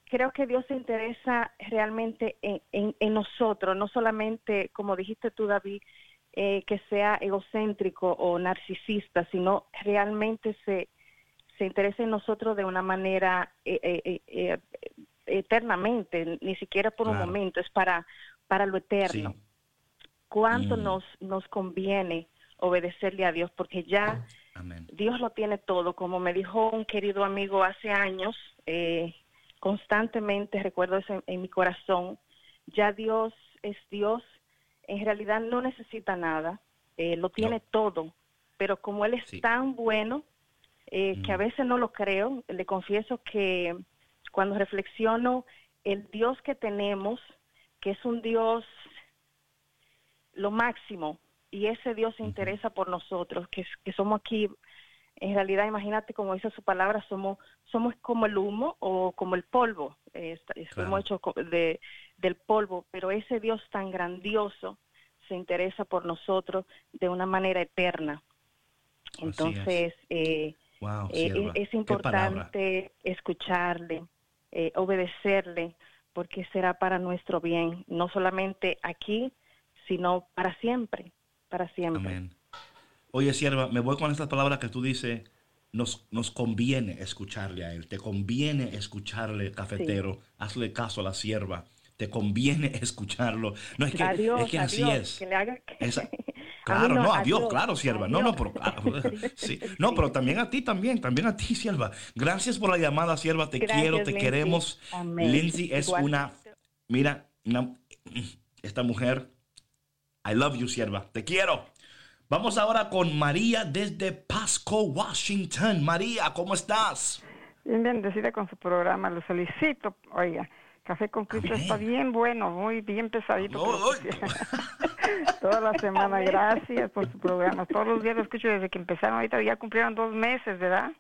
creo que Dios se interesa realmente en, en- en nosotros, no solamente, como dijiste tú, David, eh, que sea egocéntrico o narcisista, sino realmente se, se interesa en nosotros de una manera eh, eh, eh, eternamente, ni siquiera por un momento, es para, para lo eterno. Sí. ¿Cuánto Mm. nos, nos conviene obedecerle a Dios? Porque ya Amén. Dios lo tiene todo, como me dijo un querido amigo hace años, eh, constantemente recuerdo eso en, en mi corazón, ya Dios es Dios, en realidad no necesita nada, eh, lo tiene No. todo, pero como Él es Sí. tan bueno, eh, que a Mm. veces no lo creo, le confieso que cuando reflexiono el Dios que tenemos, que es un Dios lo máximo, y ese Dios se interesa por nosotros, que, somos aquí, en realidad, imagínate como dice su palabra, somos somos como el humo o como el polvo, eh, Claro. somos hechos de, del polvo, pero ese Dios tan grandioso se interesa por nosotros de una manera eterna. Así es. Entonces, eh, Wow, eh, es, importante escucharle, eh, obedecerle, porque será para nuestro bien, no solamente aquí, sino para siempre, para siempre. Amén. Oye, sierva, me voy con estas palabras que tú dices. Nos, nos conviene escucharle a él. Te conviene escucharle, cafetero. Hazle caso a la sierva. Te conviene escucharlo. No es que, Adiós, es que así adiós, es. que le haga- Esa- A mí Claro, no, adiós, adiós, claro, sierva. No, no, pero claro, sí. No, pero también a ti también, también a ti, sierva. Gracias por la llamada, sierva. Te Gracias, quiero, te Lindsay. queremos. Amén. Lindsay es Igual. una, mira, una- esta mujer, I love you, sierva. Te quiero. Vamos ahora con María desde Pasco, Washington. María, ¿cómo estás? Bien bendecida con su programa, lo felicito. Oiga, Café con Cristo está bien bueno, muy bien pesadito. Ay, pero- Toda la semana, gracias por su programa. Todos los días lo escucho desde que empezaron, ahorita ya cumplieron dos meses, ¿verdad?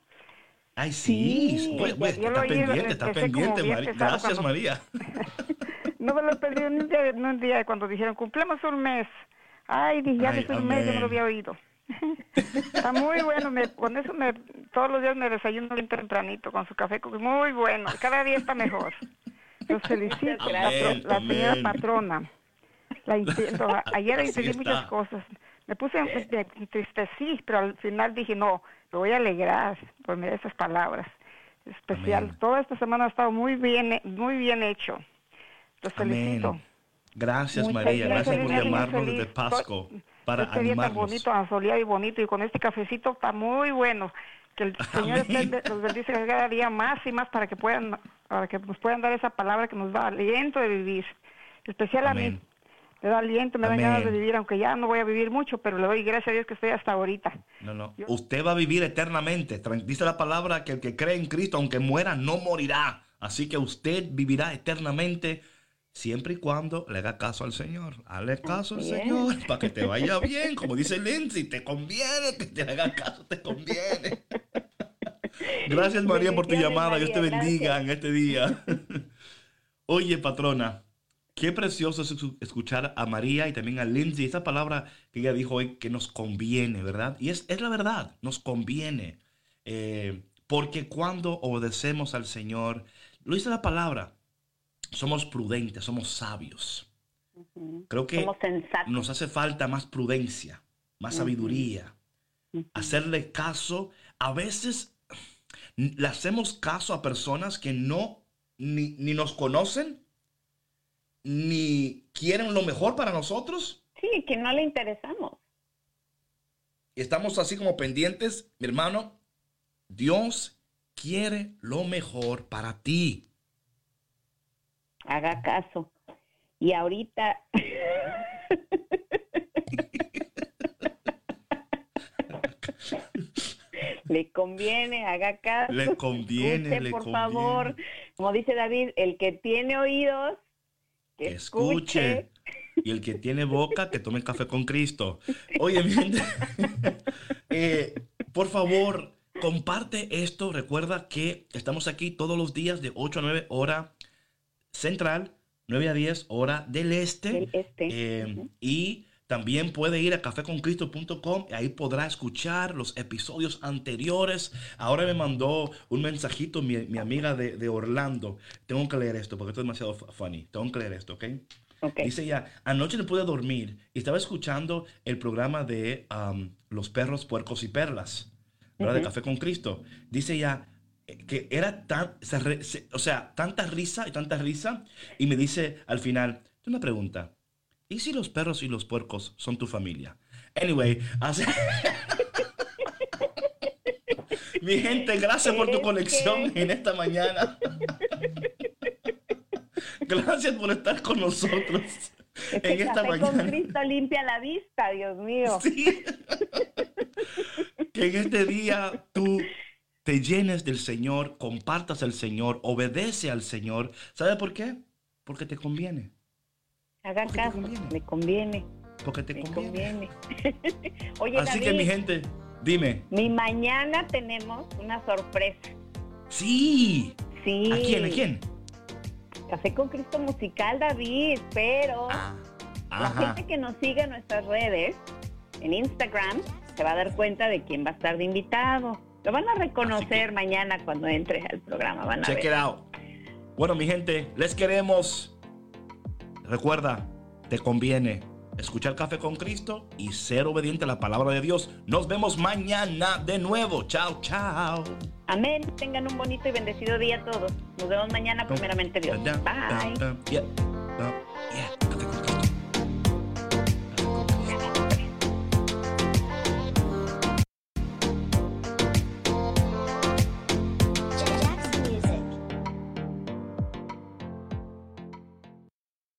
Ay, sí. Sí, Oye, oye, está pendiente, está pendiente, María. Gracias, cuando- María. No me lo he perdido ni un día, ni un día cuando dijeron, cumplimos un mes. Ay, dije, ya desde un mes yo no lo había oído. Está muy bueno, me, con eso me, todos los días me desayuno bien tempranito con su café, muy bueno, cada día está mejor. Los felicito, la, Amén, la señora amén. patrona. La entiendo, a- ayer entendí muchas cosas. Me puse, me entristecí, pero al final dije, no, me voy a alegrar por esas palabras. Especial, Amén. toda esta semana ha estado muy bien, muy bien hecho. Los felicito. Amén. Gracias, Muchas María. Gracias por llamarnos desde Pasco para este día tan bonito, asoleado y bonito, y con este cafecito está muy bueno. Que el Señor los bendice cada día más y más para que puedan, para que nos puedan dar esa palabra que nos da aliento de vivir. Especial a Amén. mí. Me da aliento, me da ganas de vivir, aunque ya no voy a vivir mucho, pero le doy gracias a Dios que estoy hasta ahorita. No, no. Yo- Usted va a vivir eternamente. Dice la palabra que el que cree en Cristo, aunque muera, no morirá. Así que usted vivirá eternamente siempre y cuando le haga caso al Señor. Hazle caso al. Señor para que te vaya bien. Como dice Lindsay, te conviene que te haga caso, te conviene. Gracias María por tu llamada. Dios te bendiga en este día. Oye, patrona, qué precioso es escu- escuchar a María y también a Lindsay. Esa palabra que ella dijo hoy que nos conviene, ¿verdad? Y es, es la verdad, nos conviene. Eh, porque cuando obedecemos al Señor, lo dice la palabra, somos prudentes, somos sabios. Creo que nos hace falta más prudencia, más sabiduría, hacerle caso. A veces le hacemos caso a personas que no ni, ni nos conocen, ni quieren lo mejor para nosotros. Sí, que no le interesamos. Estamos así como pendientes, mi hermano. Dios quiere lo mejor para ti. Haga caso. Y ahorita... le conviene, haga caso. Le conviene, escuche, le por conviene. favor. Como dice David, el que tiene oídos, que escuche. Y el que tiene boca, que tome café con Cristo. Oye, mi gente, eh, por favor, comparte esto. Recuerda que estamos aquí todos los días de 8 a 9 hora central, 9 a 10 hora del este. Del este. Eh, Y también puede ir a caféconcristo.com y ahí podrá escuchar los episodios anteriores. Ahora me mandó un mensajito mi, mi amiga de, de Orlando. Tengo que leer esto porque esto es demasiado fu- funny. Tengo que leer esto, ¿ok? Ok. Dice ya, anoche no pude dormir y estaba escuchando el programa de um, Los perros, puercos y perlas, ¿verdad? De Café con Cristo. Dice ya que era tan, se re- se- o sea, tanta risa y tanta risa. Y me dice al final, una pregunta. ¿Y si los perros y los puercos son tu familia? Anyway, así... Mi gente, gracias por tu conexión que- en esta mañana. Gracias por estar con nosotros Es que en esta café con mañana. Cristo limpia la vista, Dios mío. Sí. Que en este día tú te llenes del Señor, compartas al Señor, obedece al Señor. ¿Sabe por qué? Porque te conviene. Haga caso, conviene. le conviene, Porque te le conviene. conviene. Oye, Así que mi gente, dime. mi mañana tenemos una sorpresa. Sí. Sí. ¿A quién? ¿A quién? Café con Cristo musical, David, pero Ah, la gente que nos sigue en nuestras redes, en Instagram, se va a dar cuenta de quién va a estar de invitado. Lo van a reconocer mañana cuando entres al programa, van a Check ver. it out. Bueno, mi gente, les queremos. Recuerda, te conviene escuchar Café con Cristo y ser obediente a la palabra de Dios. Nos vemos mañana de nuevo. Chao, chao. Amén. Tengan un bonito y bendecido día todos. Nos vemos mañana, primeramente Dios. Bye.